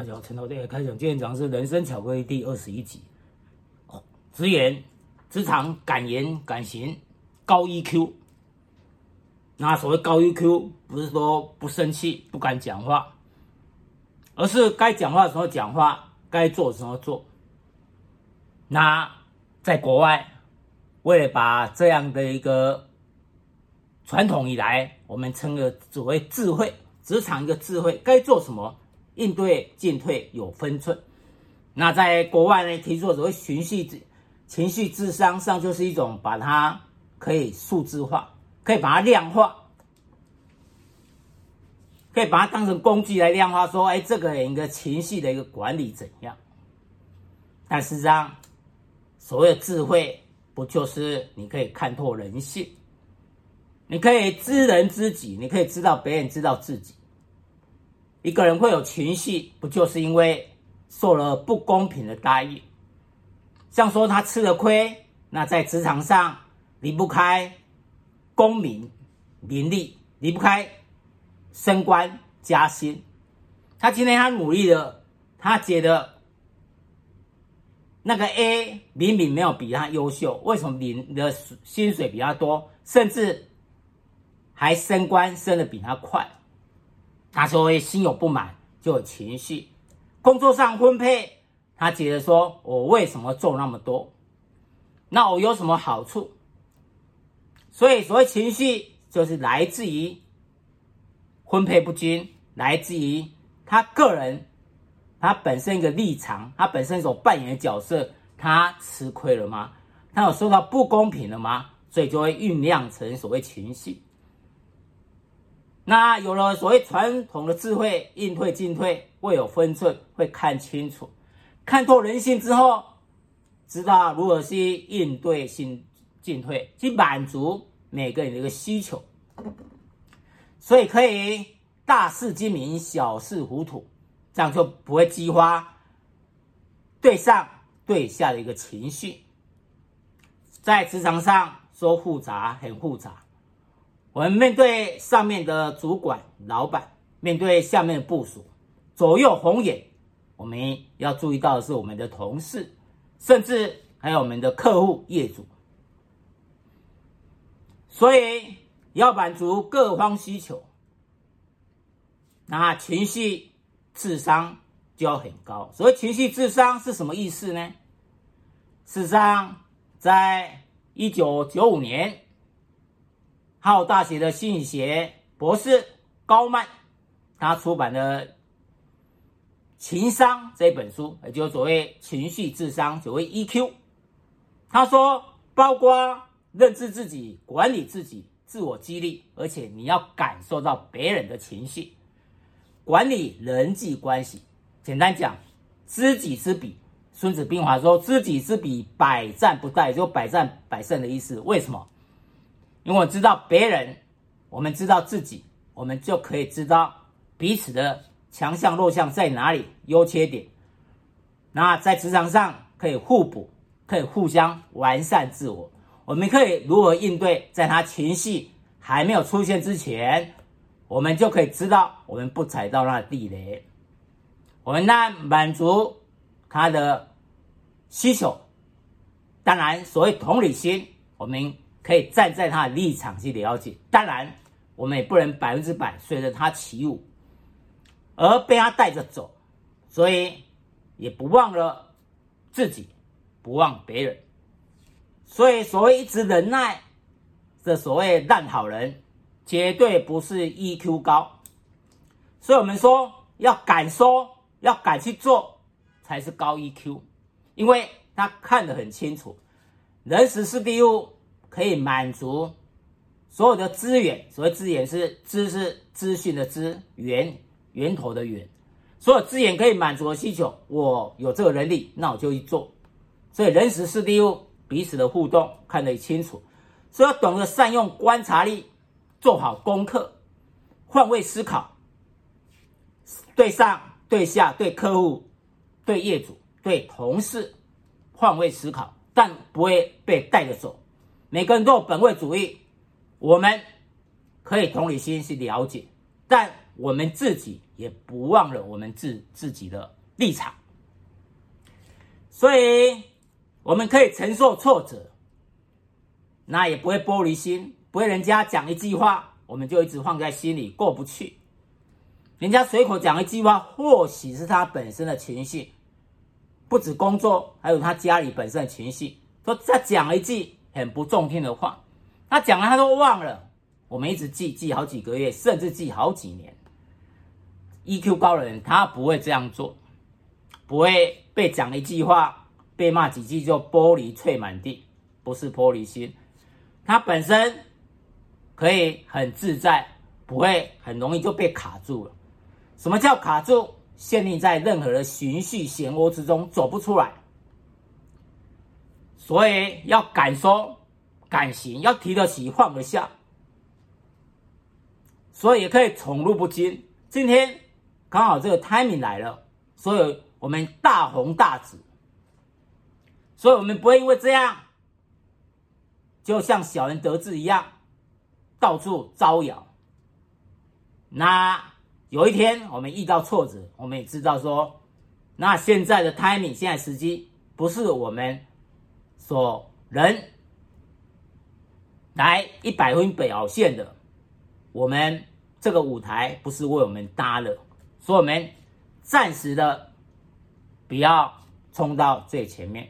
大家好，陈老师开讲，今天讲的是《人生巧克力》第二十一集。直，言，职场敢言敢行，高 EQ。那所谓高 EQ，不是说不生气、不敢讲话，而是该讲话的时候讲话，该做的时候做。那在国外，为了把这样的一个传统以来，我们称的所谓智慧，职场一个智慧，该做什么？应对进退有分寸。那在国外呢，提出所谓情绪情绪智商上，就是一种把它可以数字化，可以把它量化，可以把它当成工具来量化。说，哎，这个人一个情绪的一个管理怎样？但实际上，所谓的智慧，不就是你可以看透人性，你可以知人知己，你可以知道别人知道自己。一个人会有情绪，不就是因为受了不公平的待遇？像说他吃了亏，那在职场上离不开功名名利，离不开升官加薪。他今天他努力了，他觉得那个 A 明明没有比他优秀，为什么你的薪水比他多，甚至还升官升的比他快？他说会心有不满，就有情绪。工作上分配，他觉得说：“我为什么做那么多？那我有什么好处？”所以，所谓情绪，就是来自于分配不均，来自于他个人他本身一个立场，他本身所扮演的角色，他吃亏了吗？他有受到不公平了吗？所以就会酝酿成所谓情绪。那有了所谓传统的智慧，应退进退，会有分寸，会看清楚，看透人性之后，知道如何去应对性进退，去满足每个人的一个需求，所以可以大事精明，小事糊涂，这样就不会激发对上对下的一个情绪，在职场上说复杂很复杂。我们面对上面的主管、老板，面对下面的部署，左右逢源。我们要注意到的是我们的同事，甚至还有我们的客户、业主。所以要满足各方需求，那情绪智商就要很高。所谓情绪智商是什么意思呢？事实上，在一九九五年。哈佛大学的心理学博士高曼，他出版的《情商》这本书，也就是所谓情绪智商，所谓 EQ。他说，包括认知自己、管理自己、自我激励，而且你要感受到别人的情绪，管理人际关系。简单讲，知己知彼。孙子兵法说：“知己知彼，百战不殆”，就百战百胜的意思。为什么？因为我知道别人，我们知道自己，我们就可以知道彼此的强项弱项在哪里，优缺点。那在职场上可以互补，可以互相完善自我。我们可以如何应对？在他情绪还没有出现之前，我们就可以知道我们不踩到那地雷。我们呢，满足他的需求。当然，所谓同理心，我们。可以站在他的立场去了解，当然，我们也不能百分之百随着他起舞，而被他带着走，所以也不忘了自己，不忘别人。所以，所谓一直忍耐的所谓烂好人，绝对不是 EQ 高。所以我们说，要敢说，要敢去做，才是高 EQ，因为他看得很清楚，人时事地物。可以满足所有的资源，所谓资源是知识资讯的资，源源头的源，所有资源可以满足的需求，我有这个能力，那我就去做。所以人时事地物彼此的互动看得清楚，所以要懂得善用观察力，做好功课，换位思考，对上对下对客户对业主对同事换位思考，但不会被带着走。每个人都有本位主义，我们可以同理心去了解，但我们自己也不忘了我们自自己的立场。所以，我们可以承受挫折，那也不会玻璃心，不会人家讲一句话，我们就一直放在心里过不去。人家随口讲一句话，或许是他本身的情绪，不止工作，还有他家里本身的情绪。说再讲一句很不中听的话，他讲了他都忘了。我们一直记记好几个月，甚至记好几年。EQ 高的人他不会这样做，不会被讲一句话，被骂几句就玻璃碎满地，不是玻璃心。他本身可以很自在，不会很容易就被卡住了。什么叫卡住？陷溺在任何的循序漩涡之中，走不出来。所以要敢说敢行，要提得起放得下。所以也可以宠辱不惊。今天刚好这个 timing 来了，所以我们大红大紫。所以我们不会因为这样，就像小人得志一样，到处招摇。那。有一天我们遇到挫折，我们也知道说，那现在的 timing，现在时机不是我们说人来一百分表现的，我们这个舞台不是为我们搭的，所以我们暂时的不要冲到最前面，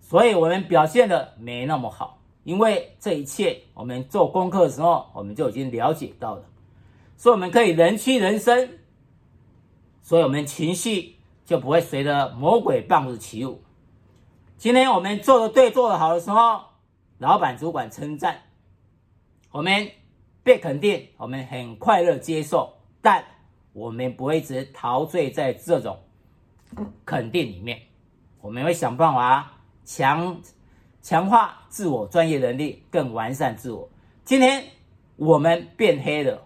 所以我们表现的没那么好，因为这一切我们做功课的时候，我们就已经了解到了。所以我们可以人屈人伸，所以我们情绪就不会随着魔鬼棒子起舞。今天我们做的对、做的好的时候，老板、主管称赞，我们被肯定，我们很快乐接受，但我们不会一直陶醉在这种肯定里面，我们会想办法强强化自我专业能力，更完善自我。今天我们变黑了。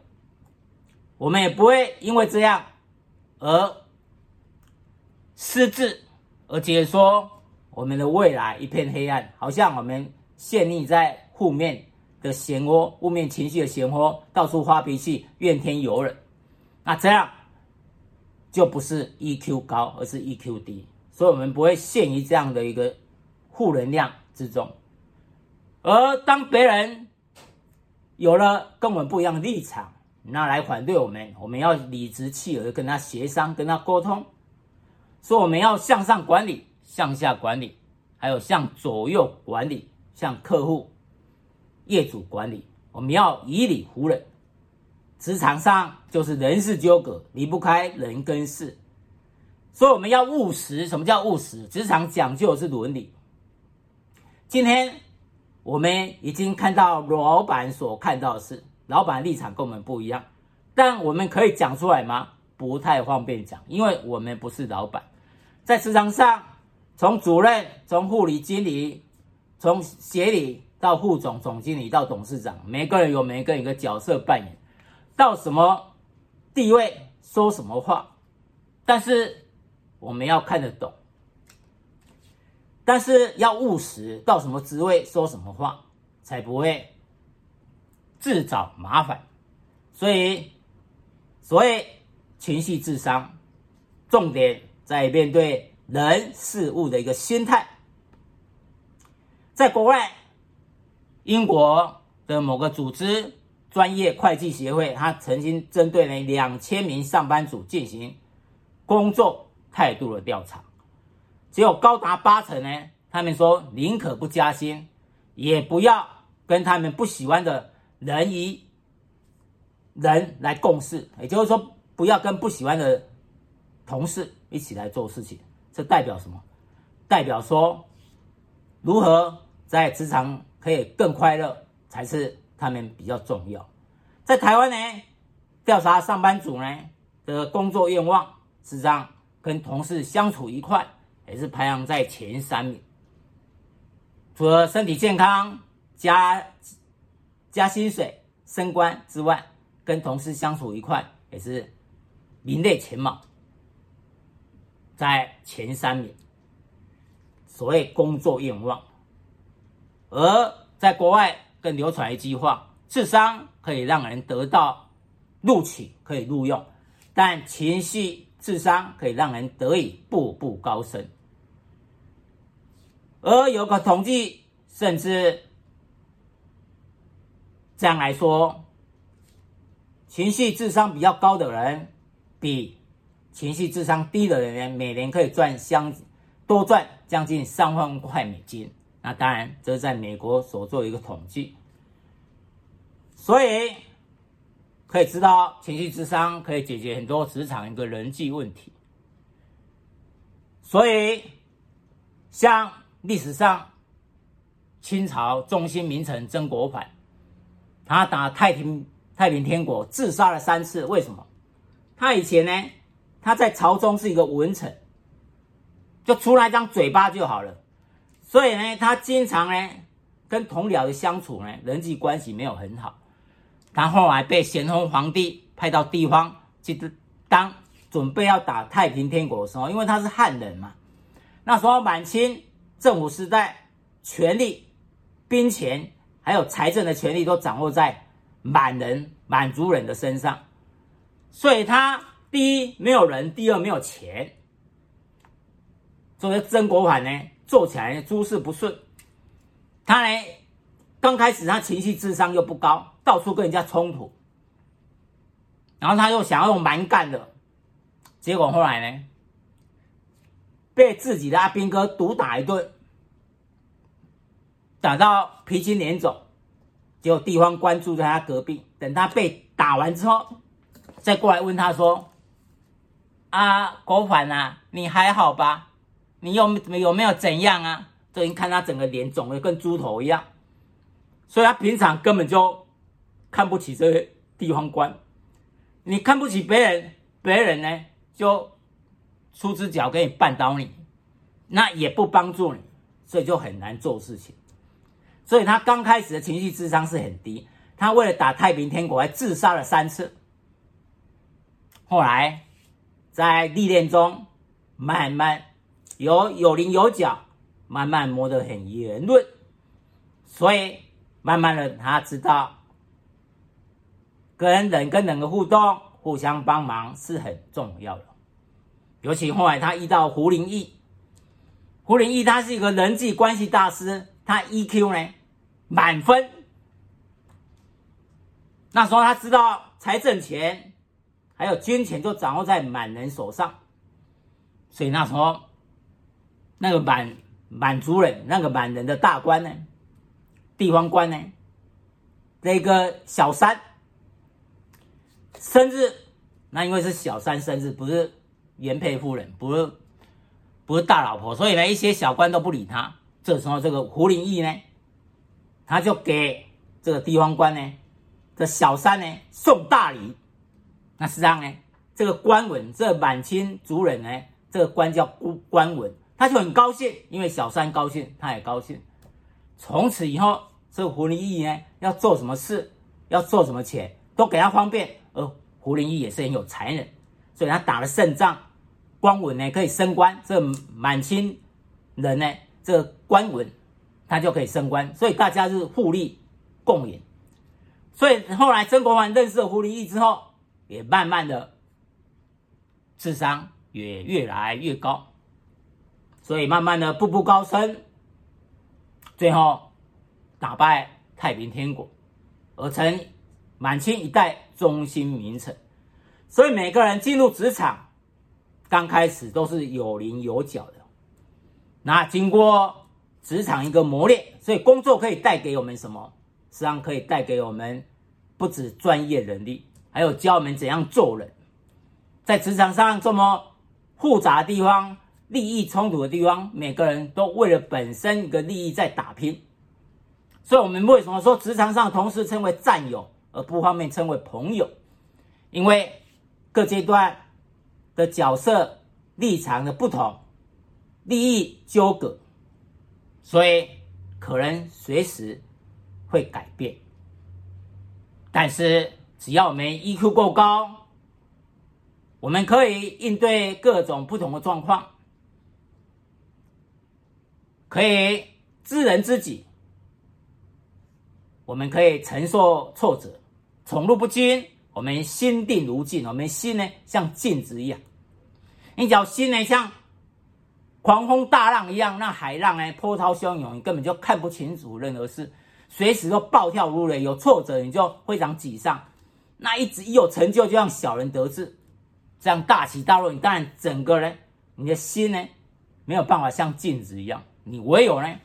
我们也不会因为这样而失智，而觉得说我们的未来一片黑暗，好像我们陷溺在负面的漩涡、负面情绪的漩涡，到处发脾气、怨天尤人。那这样就不是 EQ 高，而是 EQ 低。所以，我们不会陷于这样的一个负能量之中。而当别人有了跟我们不一样的立场，那来反对我们，我们要理直气和跟他协商，跟他沟通，说我们要向上管理，向下管理，还有向左右管理，向客户、业主管理，我们要以理服人。职场上就是人事纠葛，离不开人跟事，所以我们要务实。什么叫务实？职场讲究的是伦理。今天我们已经看到老板所看到的事。老板立场跟我们不一样，但我们可以讲出来吗？不太方便讲，因为我们不是老板。在职场上，从主任、从护理经理、从协理到副总、总经理到董事长，每个人有每个人一个角色扮演，到什么地位说什么话，但是我们要看得懂，但是要务实，到什么职位说什么话，才不会。自找麻烦，所以所谓情绪智商，重点在面对人事物的一个心态。在国外，英国的某个组织专业会计协会，他曾经针对了两千名上班族进行工作态度的调查，只有高达八成呢，他们说宁可不加薪，也不要跟他们不喜欢的。人与人来共事，也就是说，不要跟不喜欢的同事一起来做事情。这代表什么？代表说，如何在职场可以更快乐，才是他们比较重要。在台湾呢，调查上班族呢的工作愿望，实际上跟同事相处愉快，也是排行在前三名。除了身体健康加。加薪水、升官之外，跟同事相处愉快也是名列前茅，在前三名。所谓工作愿望，而在国外更流传一句话：智商可以让人得到录取可以录用，但情绪智商可以让人得以步步高升。而有个统计，甚至这样来说，情绪智商比较高的人，比情绪智商低的人每年可以赚相多赚将近三万块美金。那当然，这是在美国所做一个统计，所以可以知道，情绪智商可以解决很多职场一个人际问题。所以，像。历史上，清朝中心名臣曾国藩，他打太平太平天国自杀了三次。为什么？他以前呢，他在朝中是一个文臣，就出来张嘴巴就好了。所以呢，他经常呢跟同僚的相处呢，人际关系没有很好。他后来被咸丰皇帝派到地方去当，准备要打太平天国的时候，因为他是汉人嘛，那时候满清。政府时代，权力、兵权还有财政的权力都掌握在满人、满族人的身上，所以他第一没有人，第二没有钱，所以曾国藩呢做起来诸事不顺。他呢刚开始他情绪智商又不高，到处跟人家冲突，然后他又想要用蛮干的，结果后来呢？被自己的阿兵哥毒打一顿，打到鼻青脸肿，结果地方官住在他隔壁。等他被打完之后，再过来问他说：“啊，国藩啊，你还好吧？你有没有没有怎样啊？”就已经看他整个脸肿得跟猪头一样，所以他平常根本就看不起这些地方官。你看不起别人，别人呢就。出只脚给你绊倒你，那也不帮助你，所以就很难做事情。所以他刚开始的情绪智商是很低，他为了打太平天国还自杀了三次。后来在历练中，慢慢有有棱有角，慢慢磨得很圆润，所以慢慢的他知道，跟人跟人的互动，互相帮忙是很重要的。尤其后来他遇到胡林翼，胡林翼他是一个人际关系大师，他 EQ 呢满分。那时候他知道才挣钱还有军权就掌握在满人手上，所以那时候那个满满族人那个满人的大官呢，地方官呢，那个小三生日，那因为是小三生日，不是。原配夫人不是不是大老婆，所以呢，一些小官都不理他。这时候，这个胡林翼呢，他就给这个地方官呢，这小三呢送大礼。那实际上呢，这个官文，这满清族人呢，这个官叫官文，他就很高兴，因为小三高兴，他也高兴。从此以后，这个胡林翼呢，要做什么事，要做什么钱，都给他方便。而胡林翼也是很有才能，所以他打了胜仗。官文呢可以升官，这满清人呢，这官文他就可以升官，所以大家是互利共赢。所以后来曾国藩认识了胡林翼之后，也慢慢的智商也越来越高，所以慢慢的步步高升，最后打败太平天国，而成满清一代中心名臣。所以每个人进入职场。刚开始都是有棱有角的，那经过职场一个磨练，所以工作可以带给我们什么？实际上可以带给我们不止专业能力，还有教我们怎样做人。在职场上这么复杂的地方、利益冲突的地方，每个人都为了本身一个利益在打拼。所以，我们为什么说职场上同事称为战友，而不方便称为朋友？因为各阶段。的角色立场的不同，利益纠葛，所以可能随时会改变。但是只要我们 EQ 够高，我们可以应对各种不同的状况，可以知人知己，我们可以承受挫折，宠辱不惊，我们心定如镜，我们心呢像镜子一样。你只要心呢像狂风大浪一样，那海浪呢波涛汹涌，你根本就看不清楚任何事，随时都暴跳如雷。有挫折你就非常沮丧，那一直一有成就就像小人得志，这样大起大落，你当然整个人你的心呢没有办法像镜子一样，你唯有呢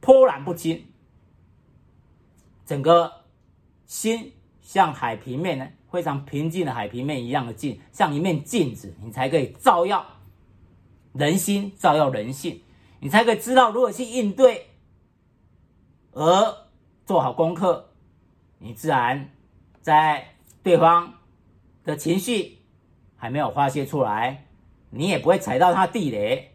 波澜不惊。整个心像海平面呢，非常平静的海平面一样的静，像一面镜子，你才可以照耀人心，照耀人性，你才可以知道如何去应对，而做好功课，你自然在对方的情绪还没有发泄出来，你也不会踩到他地雷，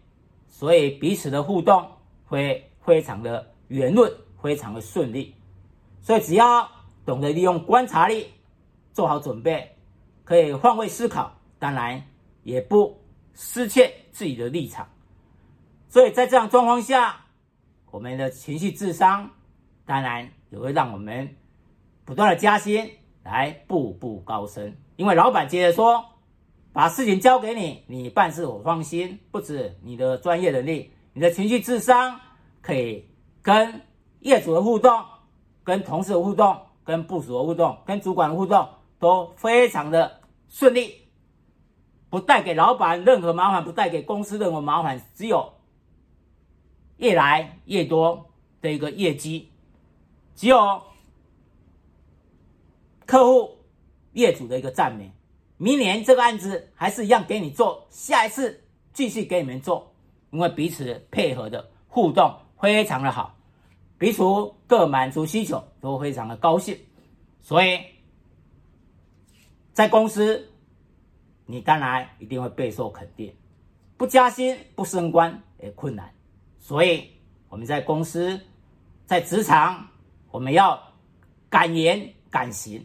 所以彼此的互动会非常的圆润，非常的顺利。所以，只要懂得利用观察力，做好准备，可以换位思考，当然也不失去自己的立场。所以在这样状况下，我们的情绪智商当然也会让我们不断的加薪，来步步高升。因为老板接着说：“把事情交给你，你办事我放心。不止你的专业能力，你的情绪智商可以跟业主的互动。”跟同事的互动、跟部署的互动、跟主管的互动都非常的顺利，不带给老板任何麻烦，不带给公司任何麻烦，只有越来越多的一个业绩，只有客户、业主的一个赞美。明年这个案子还是一样给你做，下一次继续给你们做，因为彼此配合的互动非常的好。彼此各满足需求，都非常的高兴，所以在公司，你当然一定会备受肯定，不加薪、不升官也困难。所以我们在公司、在职场，我们要敢言敢行，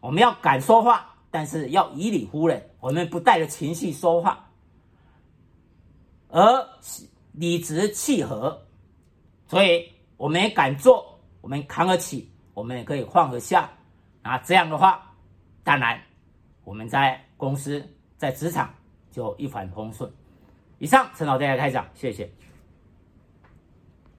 我们要敢说话，但是要以理服人，我们不带着情绪说话，而理直气和，所以。我们也敢做，我们扛得起，我们也可以放得下。啊这样的话，当然我们在公司、在职场就一帆风顺。以上，陈老师来开讲，谢谢。